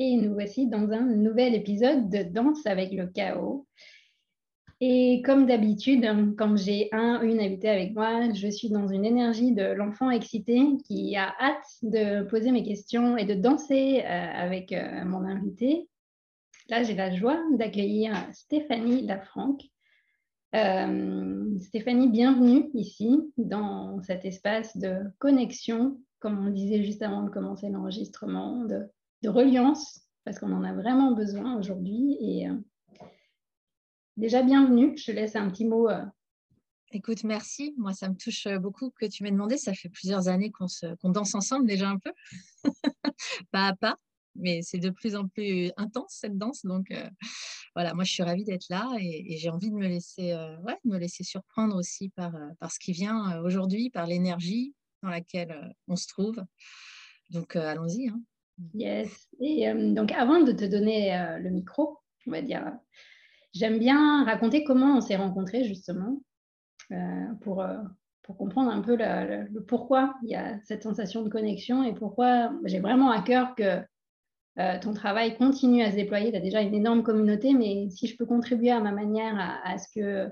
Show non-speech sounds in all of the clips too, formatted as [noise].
Et nous voici dans un nouvel épisode de Danse avec le chaos. Et comme d'habitude, quand j'ai un une invité avec moi, je suis dans une énergie de l'enfant excité qui a hâte de poser mes questions et de danser euh, avec euh, mon invité. Là, j'ai la joie d'accueillir Stéphanie Lafranc. Euh, Stéphanie, bienvenue ici dans cet espace de connexion, comme on disait juste avant de commencer l'enregistrement, de reliance, parce qu'on en a vraiment besoin aujourd'hui. Et euh, déjà, bienvenue. Je te laisse un petit mot. Euh. Écoute, merci. Moi, ça me touche euh, beaucoup que tu m'aies demandé. Ça fait plusieurs années qu'on danse ensemble déjà un peu, [laughs] pas à pas, mais c'est de plus en plus intense cette danse. Donc voilà, moi, je suis ravie d'être là et, j'ai envie de me laisser, ouais, me laisser surprendre aussi par, par ce qui vient aujourd'hui, par l'énergie dans laquelle on se trouve. Donc allons-y. Hein. Yes. Et euh, donc, avant de te donner euh, le micro, on va dire, j'aime bien raconter comment on s'est rencontrés, justement, euh, pour, pour comprendre un peu le, pourquoi il y a cette sensation de connexion et pourquoi j'ai vraiment à cœur que ton travail continue à se déployer. Tu as déjà une énorme communauté, mais si je peux contribuer à ma manière à, à ce que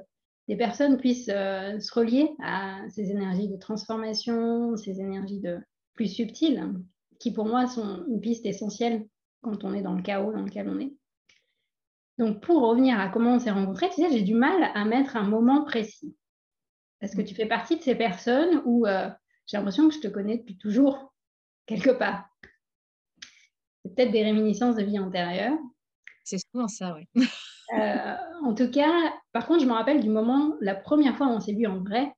des personnes puissent se relier à ces énergies de transformation, ces énergies de plus subtiles, qui pour moi sont une piste essentielle quand on est dans le chaos dans lequel on est. Donc pour revenir à comment on s'est rencontrés, tu sais, j'ai du mal à mettre un moment précis. Parce que tu fais partie de ces personnes où euh, j'ai l'impression que je te connais depuis toujours, quelque part. C'est peut-être des réminiscences de vie antérieure. C'est souvent ça, oui. [laughs] Euh, en tout cas, par contre, je me rappelle du moment, la première fois où on s'est vu en vrai,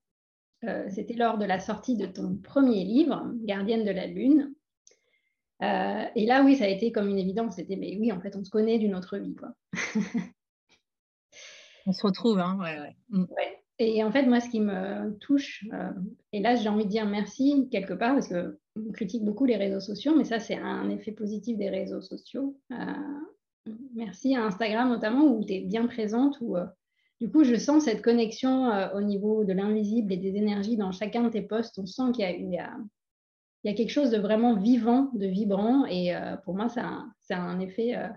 euh, c'était lors de la sortie de ton premier livre, Gardienne de la Lune, euh, et là, oui, ça a été comme une évidence. C'était, mais oui, en fait, on se connaît d'une autre vie. Quoi. [laughs] on se retrouve, hein, ouais, mm. ouais. Et en fait, moi, ce qui me touche, euh, et là, j'ai envie de dire merci quelque part, parce qu'on critique beaucoup les réseaux sociaux, mais ça, c'est un effet positif des réseaux sociaux. Euh, merci à Instagram notamment, où tu es bien présente, où du coup, je sens cette connexion au niveau de l'invisible et des énergies dans chacun de tes posts. On sent qu'il y a, a il y a quelque chose de vraiment vivant, de vibrant. Et euh, pour moi, c'est un, effet euh,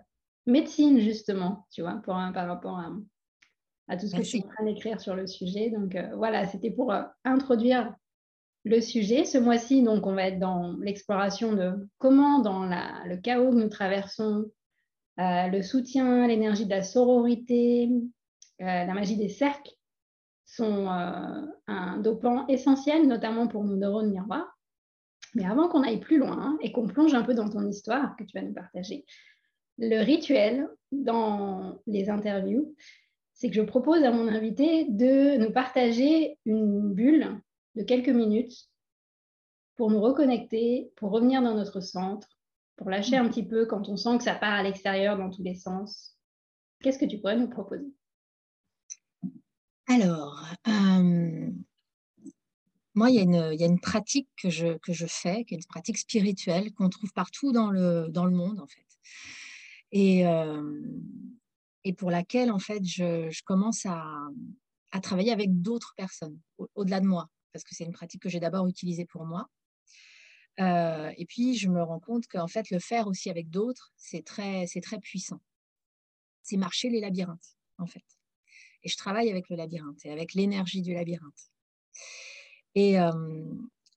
médecine, justement, tu vois, pour, par rapport à, tout ce que je suis en train d'écrire sur le sujet. Donc euh, voilà, c'était pour introduire le sujet. Ce mois-ci, donc, on va être dans l'exploration de comment, dans le chaos que nous traversons, le soutien, l'énergie de la sororité, la magie des cercles sont un dopant essentiel, notamment pour nos neurones miroirs. Mais avant qu'on aille plus loin et qu'on plonge un peu dans ton histoire que tu vas nous partager, le rituel dans les interviews, c'est que je propose à mon invité de nous partager une bulle de quelques minutes pour nous reconnecter, pour revenir dans notre centre, pour lâcher un petit peu quand on sent que ça part à l'extérieur dans tous les sens. Qu'est-ce que tu pourrais nous proposer? Alors, moi, il y, a une, pratique que je, fais, qui est une pratique spirituelle qu'on trouve partout dans le, monde, en fait. Et, et pour laquelle, en fait, je, commence à, travailler avec d'autres personnes, au-delà de moi, parce que c'est une pratique que j'ai d'abord utilisée pour moi. Euh, et puis, je me rends compte qu'en fait, le faire aussi avec d'autres, c'est très puissant. C'est marcher les labyrinthes, en fait. Et je travaille avec le labyrinthe et avec l'énergie du labyrinthe. Et euh,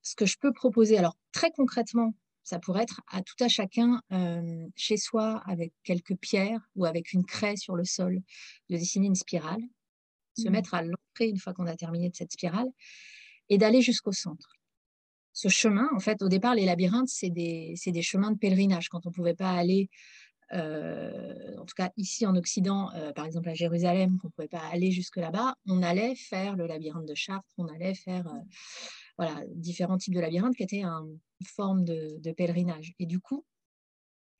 ce que je peux proposer, alors très concrètement, ça pourrait être à tout à chacun euh, chez soi avec quelques pierres ou avec une craie sur le sol de dessiner une spirale, se mmh. mettre à l'entrée une fois qu'on a terminé de cette spirale et d'aller jusqu'au centre. Ce chemin, en fait, au départ, les labyrinthes, c'est des, des, chemins de pèlerinage. Quand on ne pouvait pas aller, en tout cas ici en Occident, euh, par exemple à Jérusalem, qu'on ne pouvait pas aller jusque là-bas, on allait faire le labyrinthe de Chartres, on allait faire voilà, différents types de labyrinthes qui étaient une forme de, pèlerinage. Et du coup,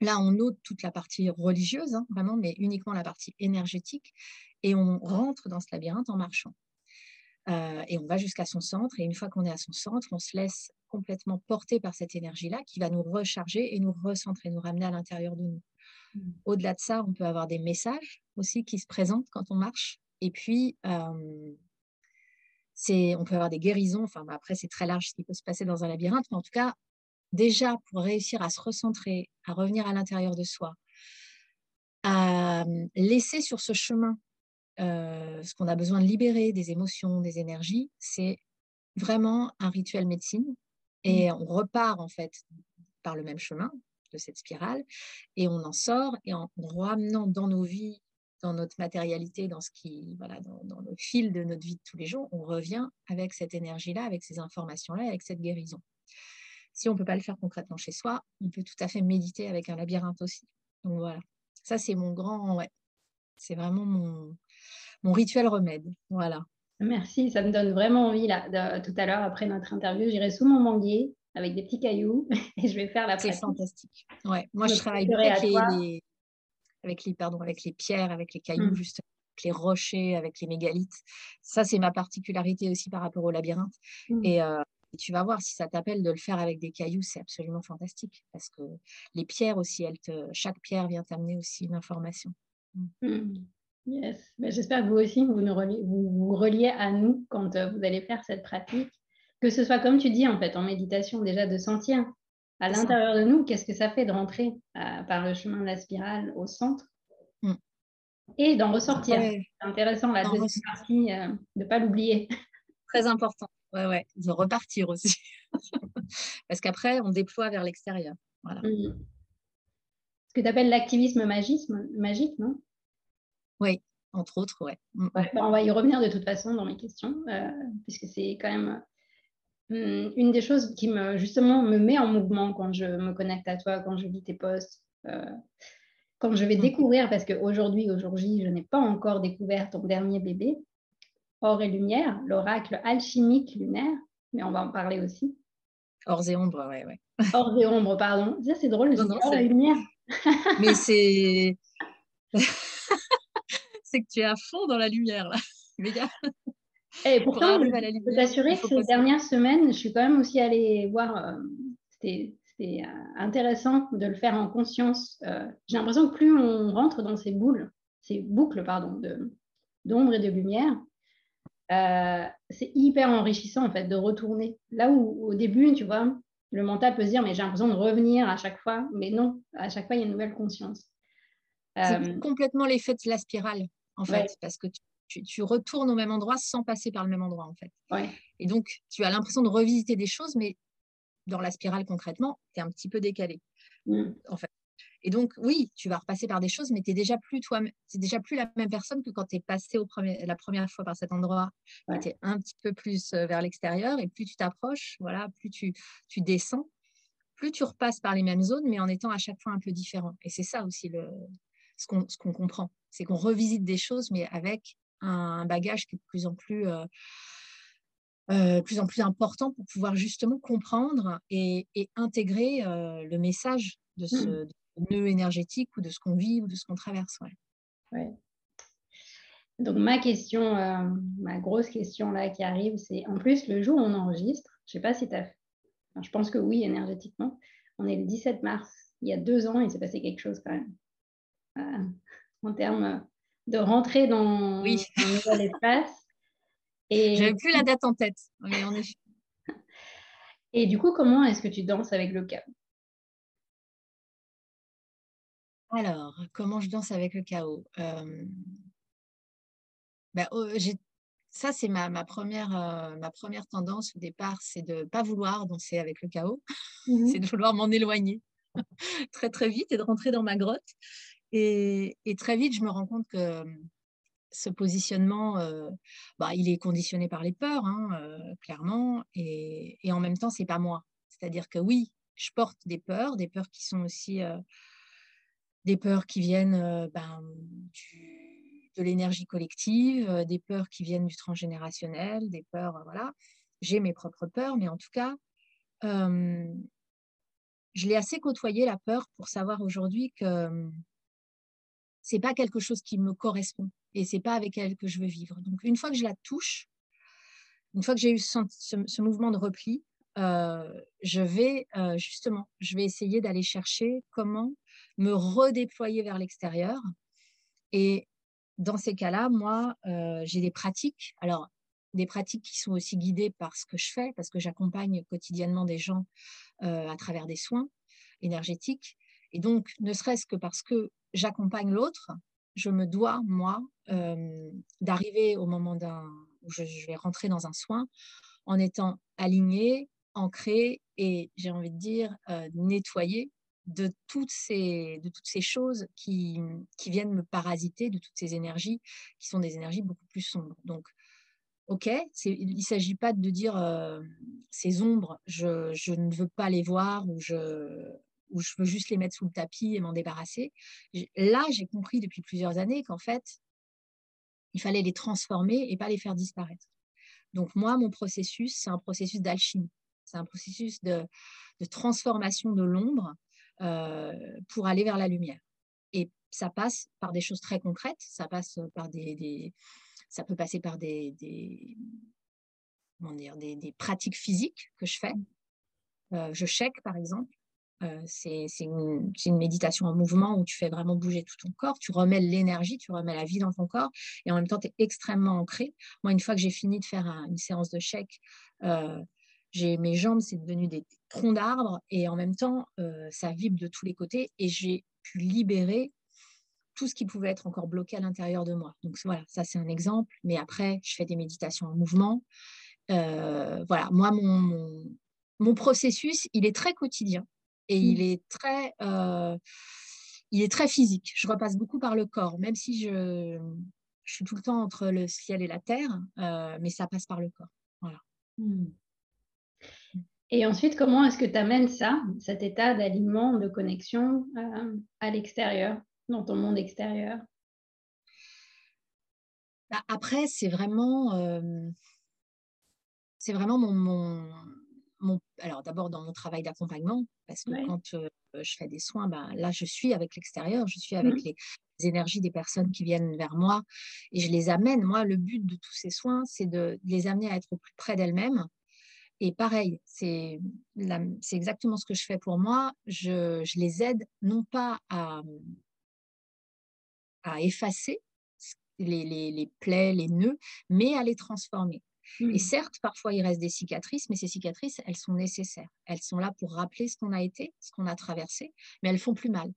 là, on ôte toute la partie religieuse, hein, vraiment, mais uniquement la partie énergétique, et on rentre dans ce labyrinthe en marchant. Euh, et on va jusqu'à son centre, et une fois qu'on est à son centre, on se laisse complètement porter par cette énergie-là qui va nous recharger et nous recentrer, nous ramener à l'intérieur de nous. Au-delà de ça, on peut avoir des messages aussi qui se présentent quand on marche. Et puis, euh, on peut avoir des guérisons. Enfin, bah, après, c'est très large ce qui peut se passer dans un labyrinthe, mais en tout cas, déjà pour réussir à se recentrer, à revenir à l'intérieur de soi, à laisser sur ce chemin ce qu'on a besoin de libérer, des émotions, des énergies, c'est vraiment un rituel médecine. Et mmh. on repart en fait par le même chemin de cette spirale et on en sort et en ramenant dans nos vies dans notre matérialité, dans ce qui, voilà, dans, le fil de notre vie de tous les jours, on revient avec cette énergie-là, avec ces informations-là, avec cette guérison. Si on ne peut pas le faire concrètement chez soi, on peut tout à fait méditer avec un labyrinthe aussi. Donc voilà, ça c'est mon grand, ouais, c'est vraiment mon, mon rituel remède. Voilà. Merci, ça me donne vraiment envie là. tout à l'heure, après notre interview, j'irai sous mon manguier avec des petits cailloux [laughs] et je vais faire la pratique. C'est fantastique. Ouais, moi je, travaille avec les, avec les, pardon, avec les pierres, avec les cailloux, mmh. justement, avec les rochers, avec les mégalithes. Ça, c'est ma particularité aussi par rapport au labyrinthe. Mmh. Euh, et, tu vas voir, si ça t'appelle de le faire avec des cailloux, c'est absolument fantastique. Parce que les pierres aussi, elles te, chaque pierre vient t'amener aussi une information. Mmh. Yes. Ben, j'espère que vous aussi, vous, nous reliez, vous, vous reliez à nous quand euh, vous allez faire cette pratique. Que ce soit comme tu dis, en fait, en méditation, déjà de sentir à l'intérieur de nous, qu'est-ce que ça fait de rentrer euh, par le chemin de la spirale au centre mm. et d'en ressortir. C'est intéressant la deuxième partie, euh, de ne pas l'oublier. [laughs] Très important, ouais, ouais, de repartir aussi. [laughs] Parce qu'après, on déploie vers l'extérieur. Voilà. Mm. Ce que tu appelles l'activisme magique, non? Oui, entre autres, ouais. Mm. ouais on va y revenir de toute façon dans mes questions, euh, puisque c'est quand même une des choses qui me justement me met en mouvement quand je me connecte à toi, quand je lis tes posts, euh, quand je vais mmh. découvrir, parce qu'aujourd'hui, aujourd'hui, je n'ai pas encore découvert ton dernier bébé, Or et Lumière, l'oracle alchimique lunaire, mais on va en parler aussi. Or et ombre, ouais, ouais. [laughs] Or et ombre, pardon. Ça, c'est drôle, non, or et lumière. [laughs] mais c'est. [laughs] c'est que tu es à fond dans la lumière, là. Méga. Et pourtant, je peux t'assurer que ces dernières semaines, je suis quand même aussi allée voir. Euh, c'était euh, intéressant de le faire en conscience. Euh, j'ai l'impression que plus on rentre dans ces boules, ces boucles pardon, d'ombre et de lumière, c'est hyper enrichissant en fait de retourner. Là où au début, tu vois, le mental peut se dire mais j'ai l'impression de revenir à chaque fois, mais non, à chaque fois il y a une nouvelle conscience. C'est complètement l'effet de la spirale en fait, parce que tu tu, retournes au même endroit sans passer par le même endroit, en fait. Et donc, tu as l'impression de revisiter des choses, mais dans la spirale, concrètement, tu es un petit peu décalé, mm. en fait. Et donc, oui, tu vas repasser par des choses, mais tu es déjà plus toi, déjà plus la même personne que quand tu es passé au premier, la première fois par cet endroit. Tu es un petit peu plus euh, vers l'extérieur et plus tu t'approches, voilà, plus tu, tu descends, plus tu repasses par les mêmes zones, mais en étant à chaque fois un peu différent. Et c'est ça aussi le, ce qu'on comprend, c'est qu'on revisite des choses, mais avec un bagage qui est de plus en plus, euh, euh, plus, en plus important pour pouvoir justement comprendre et, intégrer euh, le message de ce nœud énergétique ou de ce qu'on vit ou de ce qu'on traverse. Ouais. Donc ma question, euh, ma grosse question là qui arrive, c'est en plus le jour où on enregistre, je sais pas si tu as... Enfin, je pense que oui, énergétiquement, on est le 17 mars. Il y a deux ans, il s'est passé quelque chose quand même. Euh, en termes de rentrer dans oui. un nouvel espace. Et... [laughs] J'avais plus la date en tête, mais en effet. [laughs] Et du coup, comment est-ce que tu danses avec le chaos? Alors, comment je danse avec le chaos? Euh, ben, oh, Ça, c'est ma, ma, première, euh, ma première tendance au départ, c'est de ne pas vouloir danser avec le chaos, mmh [laughs] c'est de vouloir m'en éloigner très très vite et de rentrer dans ma grotte. Et, très vite, je me rends compte que ce positionnement, euh, bah, il est conditionné par les peurs, hein, clairement, et, en même temps, c'est pas moi. C'est-à-dire que oui, je porte des peurs, des peurs qui sont aussi des peurs qui viennent euh, ben, de l'énergie collective, euh, des peurs qui viennent du transgénérationnel, des peurs, euh, voilà. J'ai mes propres peurs, mais en tout cas, je l'ai assez côtoyé la peur pour savoir aujourd'hui que c'est pas quelque chose qui me correspond et c'est pas avec elle que je veux vivre. Donc une fois que je la touche, une fois que j'ai eu ce, mouvement de repli, je vais justement, je vais essayer d'aller chercher comment me redéployer vers l'extérieur. Et dans ces cas-là, moi, euh, j'ai des pratiques. Alors, des pratiques qui sont aussi guidées par ce que je fais, parce que j'accompagne quotidiennement des gens euh, à travers des soins énergétiques. Et donc, ne serait-ce que parce que j'accompagne l'autre, je me dois, moi, euh, d'arriver au moment où je, vais rentrer dans un soin en étant aligné, ancré et, j'ai envie de dire, nettoyé de toutes ces, de toutes ces choses qui, viennent me parasiter, de toutes ces énergies qui sont des énergies beaucoup plus sombres. Donc, ok, il ne s'agit pas de dire euh, ces ombres, je, ne veux pas les voir ou je, ou je veux juste les mettre sous le tapis et m'en débarrasser. Là, j'ai compris depuis plusieurs années qu'en fait, il fallait les transformer et pas les faire disparaître. Donc moi, mon processus, c'est un processus d'alchimie. C'est un processus de, transformation de l'ombre euh, pour aller vers la lumière. Et ça passe par des choses très concrètes, ça passe par des, ça peut passer par des, des, dire, des, pratiques physiques que je fais. Euh, je check, par exemple. Euh, c'est une, méditation en mouvement où tu fais vraiment bouger tout ton corps, tu remets l'énergie, tu remets la vie dans ton corps et en même temps tu es extrêmement ancré. Moi, une fois que j'ai fini de faire une séance de check, j'ai mes jambes, c'est devenu des troncs d'arbres et en même temps, euh, ça vibre de tous les côtés et j'ai pu libérer tout ce qui pouvait être encore bloqué à l'intérieur de moi. Donc voilà, ça c'est un exemple. Mais après, je fais des méditations en mouvement. Euh, voilà, moi, mon, processus, il est très quotidien et il, mmh. est très, euh, il est très physique. Je repasse beaucoup par le corps, même si je, je suis tout le temps entre le ciel et la terre, mais ça passe par le corps. Voilà. Mmh. Et ensuite, comment est-ce que tu amènes ça, cet état d'alignement, de connexion euh, à l'extérieur, dans ton monde extérieur? Bah, Après, c'est vraiment, euh, c'est vraiment mon, mon, alors d'abord dans mon travail d'accompagnement, parce que quand euh, je fais des soins, bah, là je suis avec l'extérieur, je suis avec mmh. les, énergies des personnes qui viennent vers moi et je les amène. Moi, le but de tous ces soins, c'est de les amener à être au plus près d'elles-mêmes et pareil, c'est exactement ce que je fais pour moi. Je, les aide non pas à, à effacer les, les, plaies, les nœuds, mais à les transformer. Et mmh. certes, parfois, il reste des cicatrices, mais ces cicatrices, elles sont nécessaires. Elles sont là pour rappeler ce qu'on a été, ce qu'on a traversé, mais elles font plus mal.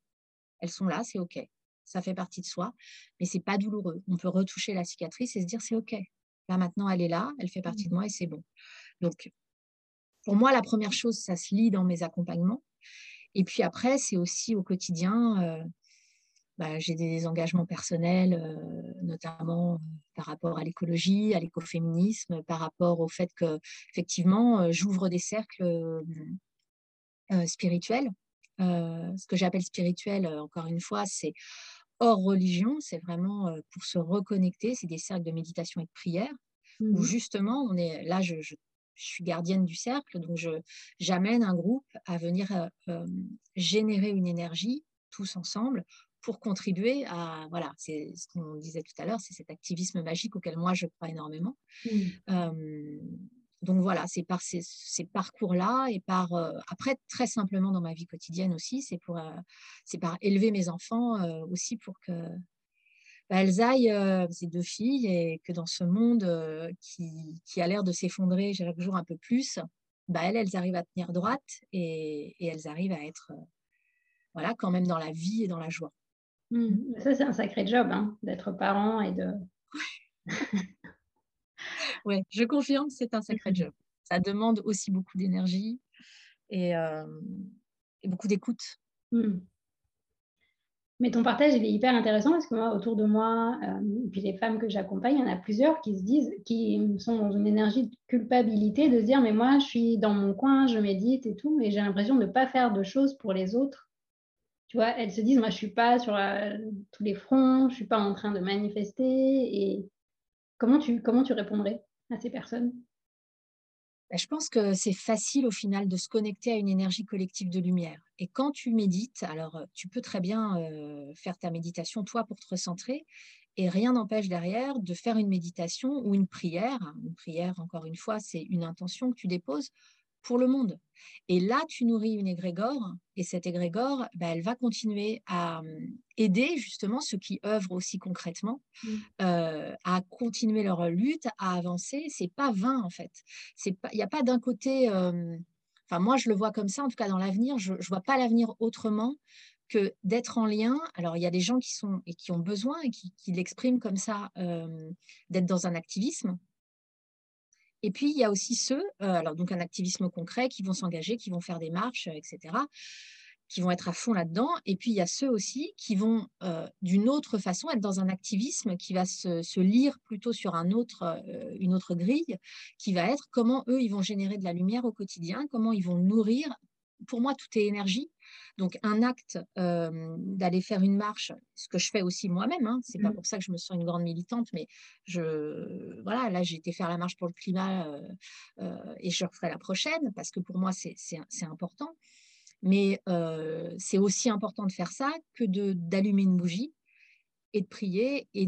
Elles sont là, c'est OK. Ça fait partie de soi, mais c'est pas douloureux. On peut retoucher la cicatrice et se dire c'est OK. Là, maintenant, elle est là, elle fait partie de moi et c'est bon. Donc, pour moi, la première chose, ça se lit dans mes accompagnements. Et puis après, c'est aussi au quotidien, euh, bah, j'ai des engagements personnels, euh, notamment euh, par rapport à l'écologie, à l'écoféminisme, par rapport au fait que, effectivement, j'ouvre des cercles spirituels. ce que j'appelle spirituel, encore une fois, c'est hors religion, c'est vraiment pour se reconnecter, c'est des cercles de méditation et de prière, où mmh justement, on est là, je, je je suis gardienne du cercle, donc j'amène un groupe à venir euh, euh, générer une énergie tous ensemble pour contribuer à, voilà, c'est ce qu'on disait tout à l'heure, c'est cet activisme magique auquel moi je crois énormément. Mmh. donc voilà, c'est par ces, parcours-là et par, après, très simplement dans ma vie quotidienne aussi, c'est pour, c'est par élever mes enfants aussi pour que bah, elles aillent, ces deux filles, et que dans ce monde qui, qui, a l'air de s'effondrer chaque jour un peu plus, bah, elles, elles arrivent à tenir droite et, et elles arrivent à être voilà, quand même dans la vie et dans la joie. Mmh. Ça, c'est un sacré job hein, d'être parent et de. [laughs] oui, je confirme, c'est un sacré mmh. job. Ça demande aussi beaucoup d'énergie et, et, beaucoup d'écoute. Mmh. Mais ton partage, il est hyper intéressant parce que moi, autour de moi, euh, et puis les femmes que j'accompagne, il y en a plusieurs qui se disent, qui sont dans une énergie de culpabilité, de se dire, mais moi, je suis dans mon coin, je médite et tout, et j'ai l'impression de ne pas faire de choses pour les autres. Tu vois, elles se disent, moi, je suis pas sur euh, tous les fronts, je suis pas en train de manifester. Et comment tu, comment tu répondrais à ces personnes? Bah, je pense que c'est facile au final de se connecter à une énergie collective de lumière. Et quand tu médites, alors tu peux très bien faire ta méditation toi pour te recentrer, et rien n'empêche derrière de faire une méditation ou une prière. Une prière, encore une fois, c'est une intention que tu déposes pour le monde. Et là, tu nourris une égrégore, et cette égrégore, bah, elle va continuer à mmh, aider justement ceux qui œuvrent aussi concrètement mmh. euh, à continuer leur lutte, à avancer. C'est pas vain en fait. Il n'y a pas d'un côté. Enfin, moi, je le vois comme ça, en tout cas dans l'avenir, je ne vois pas l'avenir autrement que d'être en lien. Alors, il y a des gens qui sont et qui ont besoin et qui, l'expriment comme ça, d'être dans un activisme. Et puis, il y a aussi ceux, euh, alors donc un activisme concret, qui vont s'engager, qui vont faire des marches, etc., qui vont être à fond là-dedans. Et puis, il y a ceux aussi qui vont, euh, d'une autre façon, être dans un activisme qui va se, lire plutôt sur un autre, euh, une autre grille, qui va être comment eux, ils vont générer de la lumière au quotidien, comment ils vont nourrir. Pour moi, tout est énergie. Donc, un acte d'aller faire une marche, ce que je fais aussi moi-même, hein, c'est pas mmh. pour ça que je me sens une grande militante, mais je, voilà, là, j'ai été faire la marche pour le climat et je referai la prochaine parce que pour moi, c'est important. Mais c'est aussi important de faire ça que d'allumer une bougie et de prier et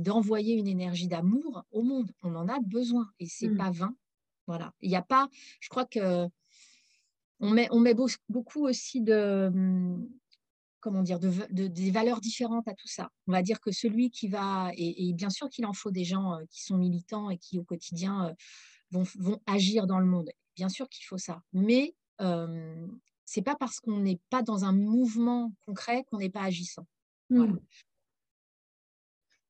d'envoyer une énergie d'amour au monde. On en a besoin et c'est n'est mmh. pas vain. Voilà. Il n'y a pas, je crois que on met, on met beaucoup aussi de, hum, comment dire, de, des valeurs différentes à tout ça. On va dire que celui qui va, et, bien sûr qu'il en faut des gens euh, qui sont militants et qui au quotidien euh, vont, vont agir dans le monde. Bien sûr qu'il faut ça. Mais ce hum, c'est pas parce qu'on n'est pas dans un mouvement concret qu'on n'est pas agissant. Mmh.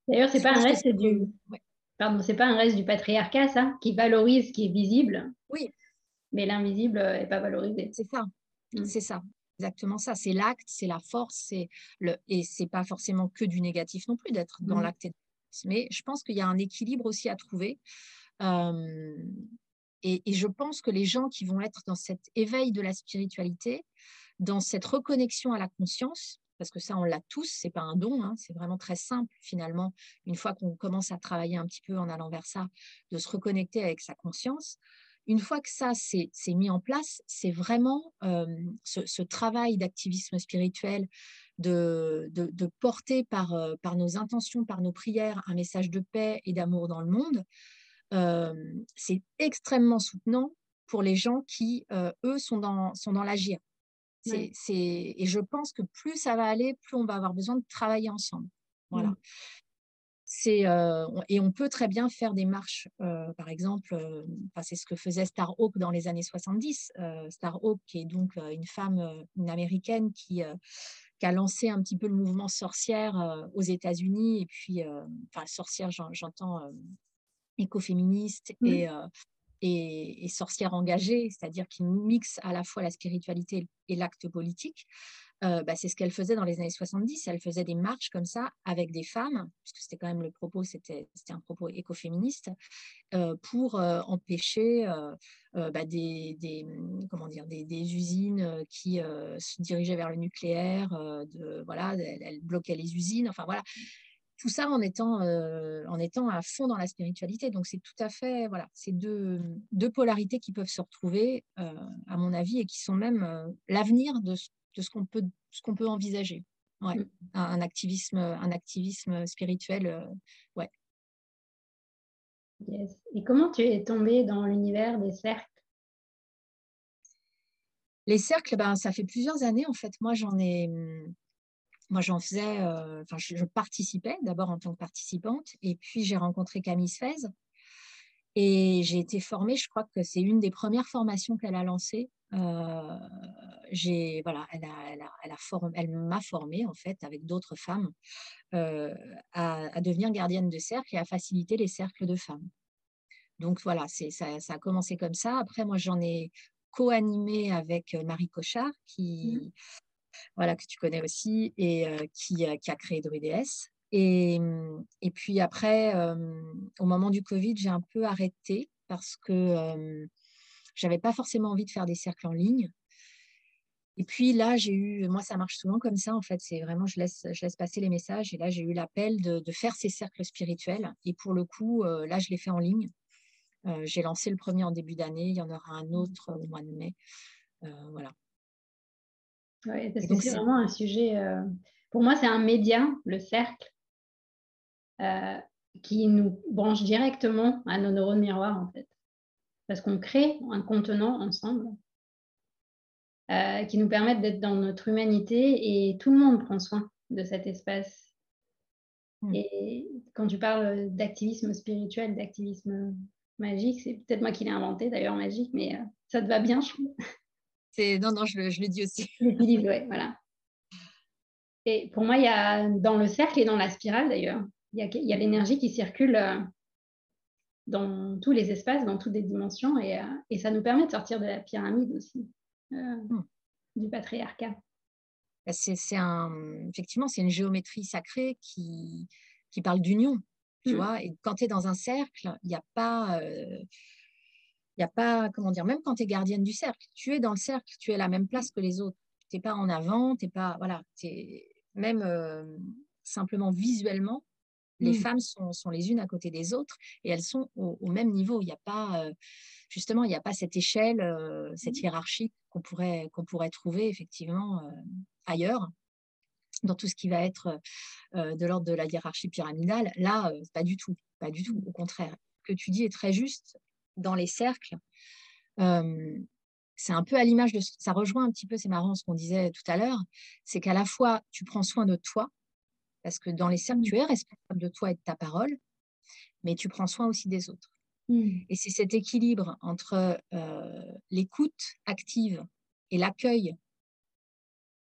D'ailleurs, c'est pas un reste du. Pardon, c'est pas un reste du patriarcat, ça, qui valorise ce qui est visible. Oui mais l'invisible n'est pas valorisé. C'est ça, mm. c'est ça, exactement ça. C'est l'acte, c'est la force, c'est le et c'est pas forcément que du négatif non plus d'être dans mm. l'acte. Mais je pense qu'il y a un équilibre aussi à trouver. Euh, et, je pense que les gens qui vont être dans cet éveil de la spiritualité, dans cette reconnexion à la conscience, parce que ça, on l'a tous, c'est pas un don, hein, c'est vraiment très simple finalement, une fois qu'on commence à travailler un petit peu en allant vers ça, de se reconnecter avec sa conscience. Une fois que ça s'est mis en place, c'est vraiment ce, travail d'activisme spirituel, de, porter par, par, nos intentions, par nos prières, un message de paix et d'amour dans le monde. c'est extrêmement soutenant pour les gens qui, eux, sont dans, sont dans l'agir. Et je pense que plus ça va aller, plus on va avoir besoin de travailler ensemble. Voilà. Euh, et on peut très bien faire des marches. Euh, par exemple, euh, c'est ce que faisait Starhawk dans les années 70. Starhawk, qui est donc une femme, une américaine qui, qui, a lancé un petit peu le mouvement sorcière aux États-Unis. Et puis, enfin, sorcière, j'entends écoféministe et, et, et, sorcière engagée, c'est-à-dire qui mixe à la fois la spiritualité et l'acte politique. Euh, bah, c'est ce qu'elle faisait dans les années 70. Elle faisait des marches comme ça avec des femmes, puisque c'était quand même le propos, c'était un propos écoféministe, euh, pour euh, empêcher bah, des, des, comment dire, des, usines qui se dirigeaient vers le nucléaire. voilà, elle, bloquait les usines. Enfin voilà, tout ça en étant, en étant à fond dans la spiritualité. Donc c'est tout à fait, voilà, c'est deux, deux, polarités qui peuvent se retrouver, à mon avis, et qui sont même l'avenir de ce de ce qu'on peut, ce qu'on peut envisager. ouais. Mm. Un, activisme, un activisme spirituel, ouais. Et comment tu es tombée dans l'univers des cercles? Les cercles, ben, ça fait plusieurs années en fait. Moi, j'en ai, mm, moi, j'en faisais, enfin, je, participais d'abord en tant que participante, et puis j'ai rencontré Camille Sfez, et j'ai été formée, je crois que c'est une des premières formations qu'elle a lancées. Euh, j'ai, voilà, elle, a, elle, a, elle, a m'a formée, en fait, avec d'autres femmes, euh, à, devenir gardienne de cercle et à faciliter les cercles de femmes. Donc voilà, c'est, ça, ça, a commencé comme ça. Après, moi, j'en ai co-animé avec Marie Cochard, qui, mmh. voilà, que tu connais aussi, et euh, qui, qui, a créé Druides. Et, et puis après, au moment du Covid, j'ai un peu arrêté parce que j'avais pas forcément envie de faire des cercles en ligne. Et puis là, j'ai eu, moi, ça marche souvent comme ça, en fait. C'est vraiment, je laisse, je laisse passer les messages. Et là, j'ai eu l'appel de, de, faire ces cercles spirituels. Et pour le coup, là, je l'ai fait en ligne. j'ai lancé le premier en début d'année. Il y en aura un autre au mois de mai. voilà. Oui, parce que c'est vraiment un sujet. pour moi, c'est un média, le cercle. Euh, qui nous branche directement à nos neurones miroirs, en fait. Parce qu'on crée un contenant ensemble euh, qui nous permettent d'être dans notre humanité et tout le monde prend soin de cet espace. Hmm. Et quand tu parles d'activisme spirituel, d'activisme magique, c'est peut-être moi qui l'ai inventé d'ailleurs magique, mais euh, ça te va bien, je trouve. [laughs] C'est... Non, non, je le, je le dis aussi. [laughs] L'utilise, oui, voilà. Et pour moi, il y a dans le cercle et dans la spirale d'ailleurs, il y a, l'énergie qui circule euh, dans tous les espaces, dans toutes les dimensions, et, euh, et, ça nous permet de sortir de la pyramide aussi, euh, hmm. du patriarcat. Bah, c'est un, effectivement, c'est une géométrie sacrée qui, qui parle d'union, tu hmm. vois. Et quand tu es dans un cercle, il n'y a pas, il y a pas, comment dire, même quand tu es gardienne du cercle, tu es dans le cercle, tu es à la même place que les autres. Tu n'es pas en avant, tu pas, voilà, es, même simplement visuellement, les mmh. femmes sont, les unes à côté des autres et elles sont au, même niveau. Il n'y a pas, euh, justement, il n'y a pas cette échelle, euh, cette mmh. hiérarchie qu'on pourrait, qu'on pourrait trouver effectivement euh, ailleurs dans tout ce qui va être de l'ordre de la hiérarchie pyramidale. Là, pas du tout, pas du tout. Au contraire, ce que tu dis est très juste. Dans les cercles, c'est un peu à l'image de ça rejoint un petit peu, c'est marrant ce qu'on disait tout à l'heure, c'est qu'à la fois tu prends soin de toi, parce que dans les cercles, mmh. tu es responsable de toi et de ta parole, mais tu prends soin aussi des autres. Mmh. Et c'est cet équilibre entre euh, l'écoute active et l'accueil.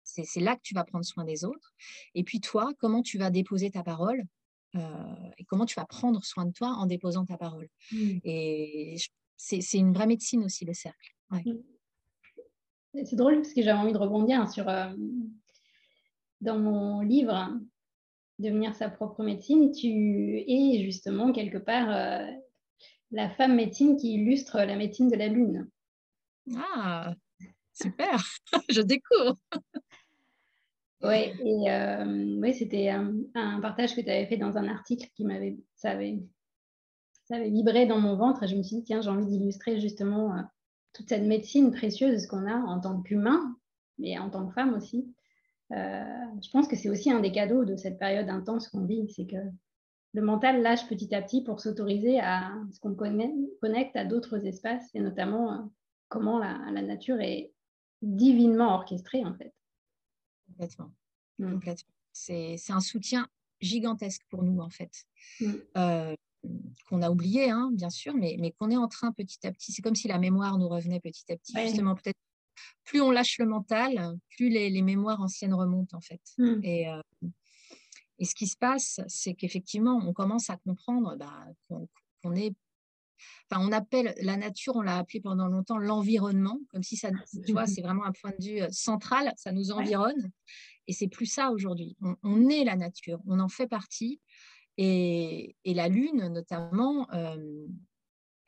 C'est là que tu vas prendre soin des autres. Et puis toi, comment tu vas déposer ta parole euh, et comment tu vas prendre soin de toi en déposant ta parole. Mmh. Et c'est une vraie médecine aussi, le cercle. C'est drôle parce que j'avais envie de rebondir sur, euh, dans mon livre, devenir sa propre médecine, tu es justement quelque part euh, la femme médecine qui illustre la médecine de la Lune. Ah, super, [laughs] je découvre. [laughs] ouais, et euh, c'était un, partage que tu avais fait dans un article qui m'avait, ça avait, ça avait vibré dans mon ventre et je me suis dit, tiens, j'ai envie d'illustrer justement euh, toute cette médecine précieuse qu'on a en tant qu'humain, mais en tant que femme aussi. Euh, je pense que c'est aussi un des cadeaux de cette période intense qu'on vit, c'est que le mental lâche petit à petit pour s'autoriser à ce qu'on connecte à d'autres espaces et notamment euh, comment la, nature est divinement orchestrée en fait. Complètement. Mm. C'est, un soutien gigantesque pour nous en fait. Mm. Euh, qu'on a oublié, hein, bien sûr, mais, mais qu'on est en train petit à petit. C'est comme si la mémoire nous revenait petit à petit. Justement, peut-être plus on lâche le mental, plus les, mémoires anciennes remontent en fait. Hmm. Euh, et, ce qui se passe, c'est qu'effectivement, on commence à comprendre bah, qu'on est Enfin, on appelle la nature, on l'a appelé pendant longtemps l'environnement, comme si ça, tu vois, c'est vraiment un point de vue euh, central, ça nous environne. Et c'est plus ça aujourd'hui. On, est la nature, on en fait partie. Et, la lune, notamment, euh,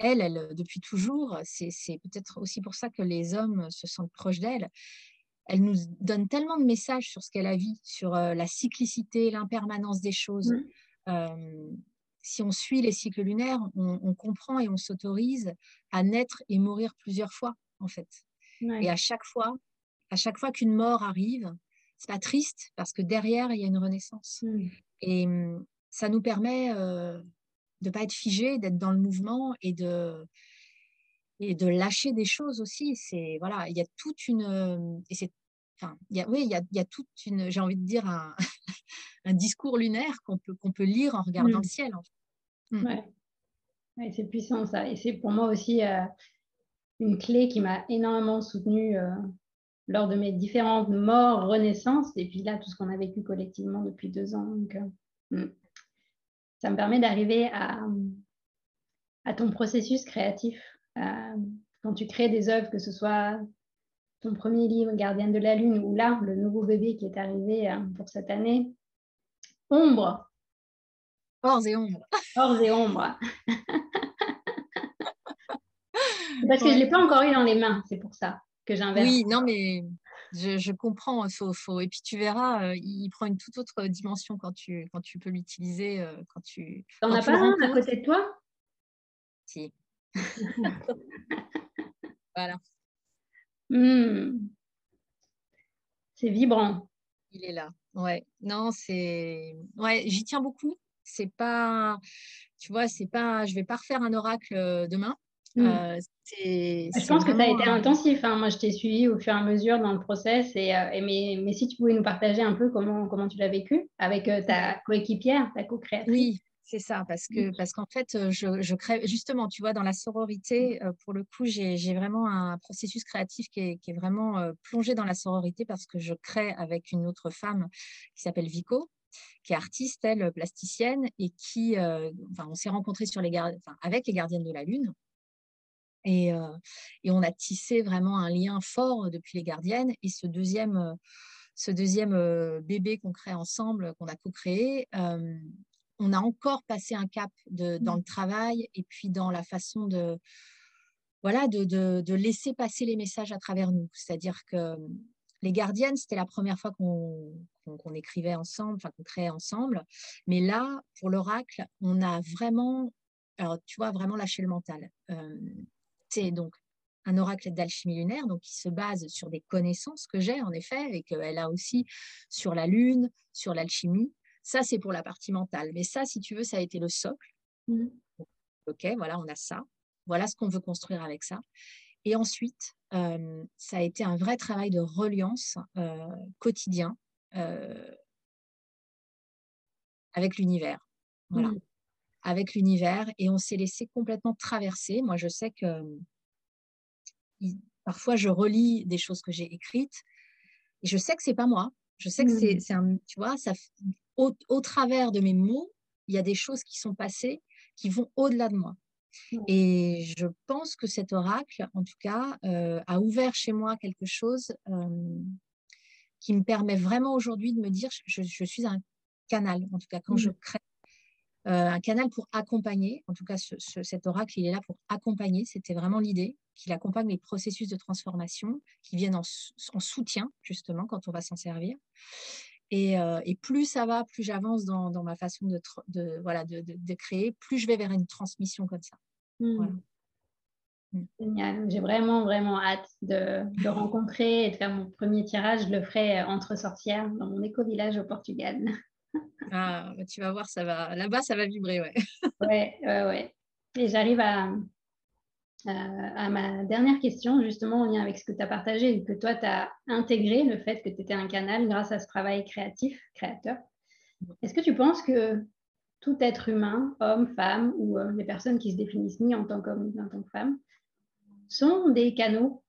elle, elle, euh, depuis toujours, c'est peut-être aussi pour ça que les hommes se sentent proches d'elle. Elle nous donne tellement de messages sur ce qu'elle a vu, sur euh, la cyclicité, l'impermanence des choses. Euh, si on suit les cycles lunaires, on, comprend et on s'autorise à naître et mourir plusieurs fois, en fait. Et à chaque fois, à chaque fois qu'une mort arrive, c'est pas triste parce que derrière, il y a une renaissance. Mmh. Et mmh, ça nous permet euh, de pas être figé, d'être dans le mouvement et de et de lâcher des choses aussi. C'est voilà, il y a toute une et c'est enfin, il y a, oui, il y a, il y a toute une, j'ai envie de dire un, [laughs] un discours lunaire qu'on peut qu'on peut lire en regardant Mmh. le ciel. En fait. Mmh. Ouais. Ouais, c'est puissant ça. Et c'est pour moi aussi euh, une clé qui m'a énormément soutenue euh, lors de mes différentes morts, renaissances, et puis là, tout ce qu'on a vécu collectivement depuis deux ans. Donc, euh, mm. Ça me permet d'arriver à, à ton processus créatif. Euh, quand tu crées des œuvres, que ce soit ton premier livre, Gardienne de la Lune, ou là, le nouveau bébé qui est arrivé euh, pour cette année, Ombre, Ors et ombres. Ors et Ombre. [laughs] Parce que je ne l'ai pas encore eu dans les mains, c'est pour ça que j'inverse. Oui, non, mais je, je comprends. Faut, faut... Et puis tu verras, euh, il prend une toute autre dimension quand tu, quand tu peux l'utiliser. euh, quand tu T'en as pas un à côté de toi? Si. [laughs] voilà, Hmm. C'est vibrant. il est là. Ouais, non, c'est. Ouais, j'y tiens beaucoup. C'est pas. Tu vois, c'est pas. Je vais pas refaire un oracle euh, demain. Hmm. Euh, c'est. Je pense que ça a été intensif. hein. Moi, je t'ai suivi au fur et à mesure dans le process. Et, euh, et mais, mais si tu pouvais nous partager un peu comment, comment tu l'as vécu avec euh, ta coéquipière, ta co-créatrice. Oui, c'est ça, parce que parce qu'en fait, je, je crée justement, tu vois, dans la sororité, euh, pour le coup, j'ai vraiment un processus créatif qui est, qui est vraiment plongé dans la sororité parce que je crée avec une autre femme qui s'appelle Vico, qui est artiste, elle, plasticienne, et qui, euh, enfin, on s'est rencontrés sur les enfin, avec les gardiennes de la Lune. Et, euh, et on a tissé vraiment un lien fort depuis les gardiennes. Et ce deuxième, euh, ce deuxième euh, bébé qu'on crée ensemble, qu'on a co-créé, euh, on a encore passé un cap de, dans le travail et puis dans la façon de, voilà, de, de, de laisser passer les messages à travers nous. C'est-à-dire que les gardiennes, c'était la première fois qu'on qu'on écrivait ensemble, enfin qu'on créait ensemble. Mais là, pour l'oracle, on a vraiment, alors tu vois, vraiment lâché le mental. Euh, c'est donc un oracle d'alchimie lunaire, donc qui se base sur des connaissances que j'ai en effet, et qu'elle a aussi sur la lune, sur l'alchimie. Ça, c'est pour la partie mentale. Mais ça, si tu veux, ça a été le socle. Hmm. OK, voilà, on a ça. Voilà ce qu'on veut construire avec ça. Et ensuite, euh, ça a été un vrai travail de reliance euh, quotidien euh, avec l'univers. Voilà. Hmm. Avec l'univers. Et on s'est laissé complètement traverser. Moi, je sais que il- parfois, je relis des choses que j'ai écrites et je sais que c'est pas moi. Je sais que c'est, Hmm. c'est un, tu vois, ça, au, au travers de mes mots, il y a des choses qui sont passées qui vont au-delà de moi. Ouais. Et je pense que cet oracle, en tout cas, euh, a ouvert chez moi quelque chose euh, qui me permet vraiment aujourd'hui de me dire, je, je suis un canal, en tout cas, quand je Mm. crée. Euh, un canal pour accompagner, en tout cas ce- ce- cet oracle, il est là pour accompagner, c'était vraiment l'idée, qu'il accompagne les processus de transformation qui viennent en, sou- en soutien, justement, quand on va s'en servir. Et, euh, et plus ça va, plus j'avance dans, dans ma façon de, tr- de, voilà, de, de- de créer, plus je vais vers une transmission comme ça. Hmm. Voilà. Hmm. Génial. J'ai vraiment, vraiment hâte de, de rencontrer et de faire mon premier tirage. Je le ferai entre sorcières dans mon éco-village au Portugal. Ah, bah, tu vas voir, ça va, là-bas, ça va vibrer, ouais. Ouais, ouais, ouais. Et j'arrive à, à, à ma dernière question, justement en lien avec ce que tu as partagé que toi, tu as intégré le fait que tu étais un canal grâce à ce travail créatif, créateur. Est-ce que tu penses que tout être humain, homme, femme, ou euh, les personnes qui se définissent ni en tant qu'homme ni en tant que femme, sont des canaux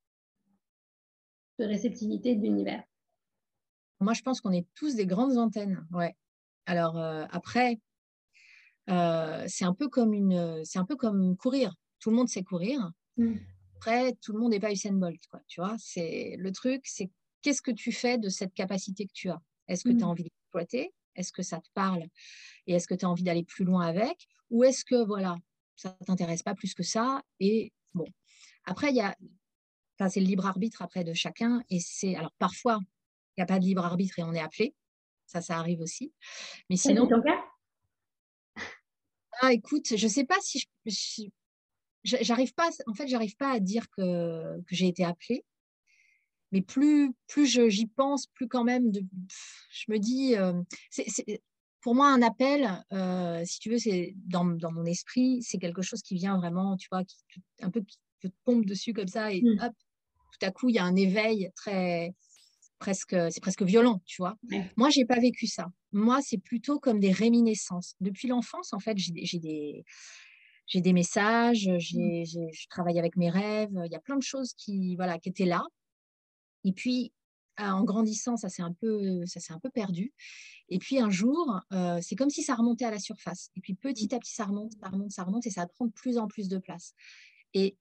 de réceptivité de l'univers? Moi, je pense qu'on est tous des grandes antennes, ouais. Alors euh, après, euh, c'est un peu comme une, c'est un peu comme courir. Tout le monde sait courir. Mm. Après, tout le monde n'est pas Usain Bolt, quoi. Tu vois, c'est le truc, c'est qu'est-ce que tu fais de cette capacité que tu as? Est-ce que tu as Mm. envie d'exploiter? Est-ce que ça te parle? Et est-ce que tu as envie d'aller plus loin avec? Ou est-ce que voilà, ça t'intéresse pas plus que ça Et bon, après il y a, enfin, c'est le libre arbitre après de chacun. Et c'est alors parfois il n'y a pas de libre arbitre et on est appelé. Ça, ça arrive aussi. Mais sinon, ton cas ah, écoute, je sais pas si je, je- j'arrive pas, en fait, j'arrive pas à dire que, que j'ai été appelée. mais plus, plus j'y pense, plus quand même, de, je me dis, c'est, pour moi, un appel, si tu veux, c'est dans, dans, mon esprit, c'est quelque chose qui vient vraiment, tu vois, qui, un peu qui te tombe dessus comme ça, et mmh. hop, tout à coup, il y a un éveil très, presque, c'est presque violent, tu vois. Moi, j'ai pas vécu ça. Moi, c'est plutôt comme des réminiscences. Depuis l'enfance, en fait, j'ai des, j'ai des messages, mmh. j'ai, je travaille avec mes rêves. Il y a plein de choses qui, voilà, qui étaient là. Et puis, en grandissant, ça s'est un peu, ça s'est un peu perdu. Et puis un jour, c'est comme si ça remontait à la surface. Et puis petit mmh. à petit, ça remonte, ça remonte, ça remonte, et ça prend de plus en plus de place. Et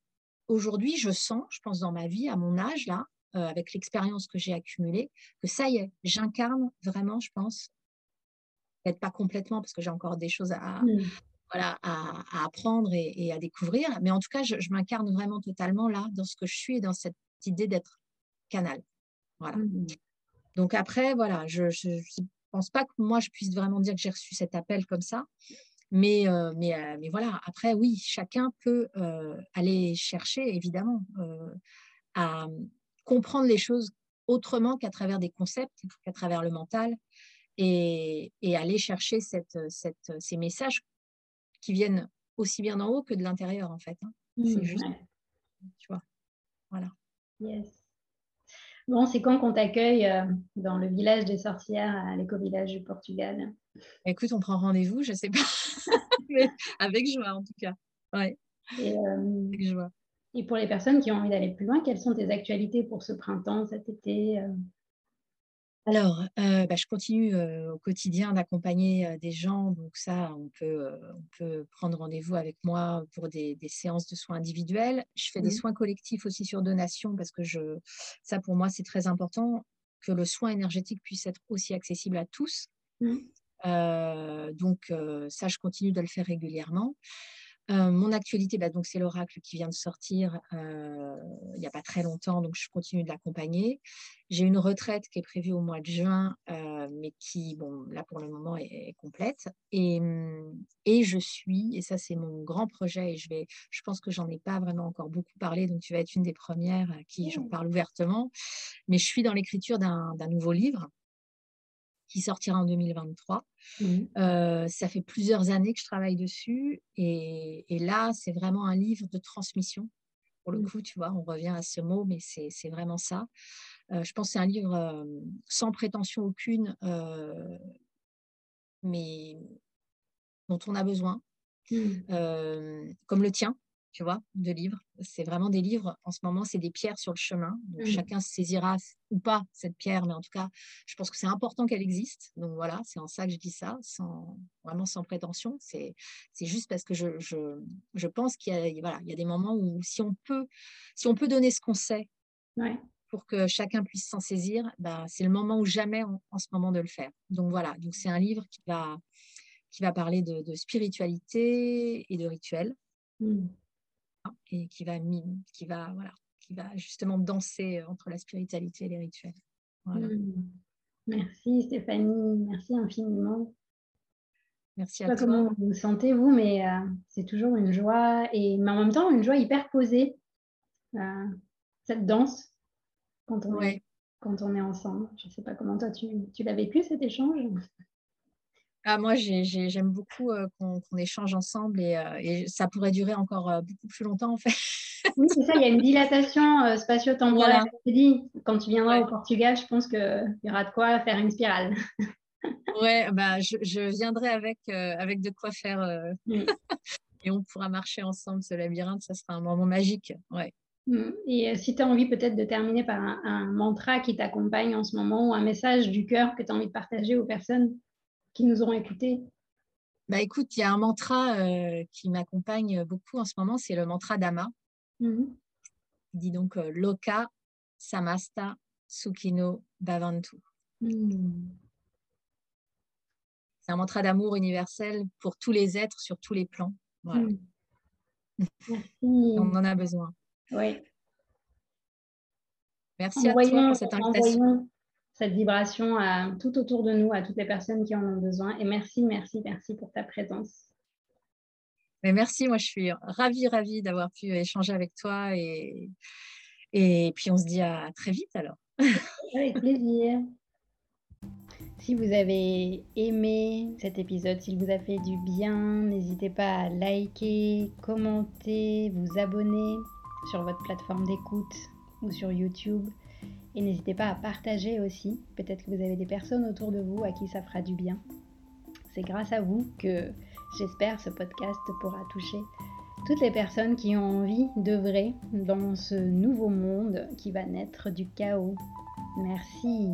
aujourd'hui, je sens, je pense dans ma vie, à mon âge là, avec l'expérience que j'ai accumulée, que ça y est, j'incarne vraiment, je pense, peut-être pas complètement parce que j'ai encore des choses à, mmh. voilà, à, apprendre et, à découvrir, mais en tout cas, je, m'incarne vraiment totalement là dans ce que je suis et dans cette idée d'être canal. Voilà. Mmh. Donc après, voilà, je ne pense pas que moi je puisse vraiment dire que j'ai reçu cet appel comme ça. Mais, mais, mais voilà, après, oui, chacun peut aller chercher, évidemment, à, comprendre les choses autrement qu'à travers des concepts, qu'à travers le mental, et, aller chercher cette, cette, ces messages qui viennent aussi bien d'en haut que de l'intérieur, en fait. Hein. c'est mmh, juste, tu vois, voilà. Yes. Bon, c'est quand qu'on t'accueille euh, dans le village des sorcières à l'éco-village du Portugal? Écoute, on prend rendez-vous, je sais pas, [laughs] mais avec joie en tout cas. Ouais. Et, euh, avec joie. Et pour les personnes qui ont envie d'aller plus loin, quelles sont tes actualités pour ce printemps, cet été euh? Alors, euh, bah, je continue au quotidien d'accompagner des gens. Donc ça, on peut, on peut prendre rendez-vous avec moi pour des, séances de soins individuels. Je fais des soins collectifs aussi sur donation parce que je, ça, pour moi, c'est très important que le soin énergétique puisse être aussi accessible à tous. Mmh. donc ça, je continue de le faire régulièrement. Euh, mon actualité, bah, donc c'est l'oracle qui vient de sortir euh, il n'y a pas très longtemps, donc je continue de l'accompagner. J'ai une retraite qui est prévue au mois de juin, euh, mais qui, bon, là pour le moment est, complète. Et, et, je suis, et ça c'est mon grand projet, et je vais, je pense que j'en ai pas vraiment encore beaucoup parlé, donc tu vas être une des premières à qui j'en mmh. parle ouvertement. Mais je suis dans l'écriture d'un nouveau livre qui sortira en 2023. Mmh. Euh, ça fait plusieurs années que je travaille dessus et, là, c'est vraiment un livre de transmission. Pour le mmh. coup, tu vois, on revient à ce mot, mais c'est vraiment ça. Euh, je pense que c'est un livre euh, sans prétention aucune, mais dont on a besoin, mmh. comme le tien, tu vois, de livres. C'est vraiment des livres, en ce moment, c'est des pierres sur le chemin. Donc, mmh. Chacun saisira ou pas cette pierre, mais en tout cas, je pense que c'est important qu'elle existe. Donc voilà, c'est en ça que je dis ça, sans, vraiment sans prétention. C'est juste parce que je, je, je pense qu'il y, a, voilà, il y a des moments où si on peut, si on peut donner ce qu'on sait pour que chacun puisse s'en saisir, bah, c'est le moment où jamais en, ce moment de le faire. Donc voilà, donc c'est un livre qui va, qui va parler de, de spiritualité et de rituel. Mmh et qui va, qui va, voilà, qui va justement danser entre la spiritualité et les rituels. Mmh. Merci Stéphanie, merci infiniment. Merci à toi. Comment vous vous sentez vous, mais euh, c'est toujours une joie et mais en même temps une joie hyper posée. Euh, cette danse quand on, est, quand on est ensemble. Je ne sais pas comment toi tu, tu l'as vécu cet échange? Ah, moi, j'aime beaucoup euh, qu'on échange ensemble et, euh, ça pourrait durer encore euh, beaucoup plus longtemps en fait. [laughs] oui, c'est ça, il y a une dilatation spatio-temporelle. Voilà. Quand tu viendras au Portugal, je pense qu'il y aura de quoi faire une spirale. [laughs] ouais, bah, je, viendrai avec, avec de quoi faire [laughs] et on pourra marcher ensemble ce labyrinthe, ça sera un moment magique. Ouais. Mmh. Et si tu as envie peut-être de terminer par un, un mantra qui t'accompagne en ce moment ou un message du cœur que tu as envie de partager aux personnes? Qui nous auront écoutés bah, Écoute, il y a un mantra euh, qui m'accompagne beaucoup en ce moment, c'est le mantra d'Ama. Mmh il dit donc euh, Loka Samasta Sukino Bhavantu. Mmh. C'est un mantra d'amour universel pour tous les êtres sur tous les plans. Voilà. Mmh. [laughs] On en a besoin. Oui. Merci à toi pour cette invitation cette vibration à, tout autour de nous, à toutes les personnes qui en ont besoin. Et merci, merci, merci pour ta présence. Mais merci, moi je suis ravie, ravie d'avoir pu échanger avec toi et, Et puis on se dit à très vite alors. [laughs] Avec plaisir. Si vous avez aimé cet épisode, s'il vous a fait du bien, n'hésitez pas à liker, commenter, vous abonner sur votre plateforme d'écoute ou sur YouTube. Et n'hésitez pas à partager aussi. Peut-être que vous avez des personnes autour de vous à qui ça fera du bien. C'est grâce à vous que j'espère ce podcast pourra toucher toutes les personnes qui ont envie d'œuvrer dans ce nouveau monde qui va naître du chaos. Merci.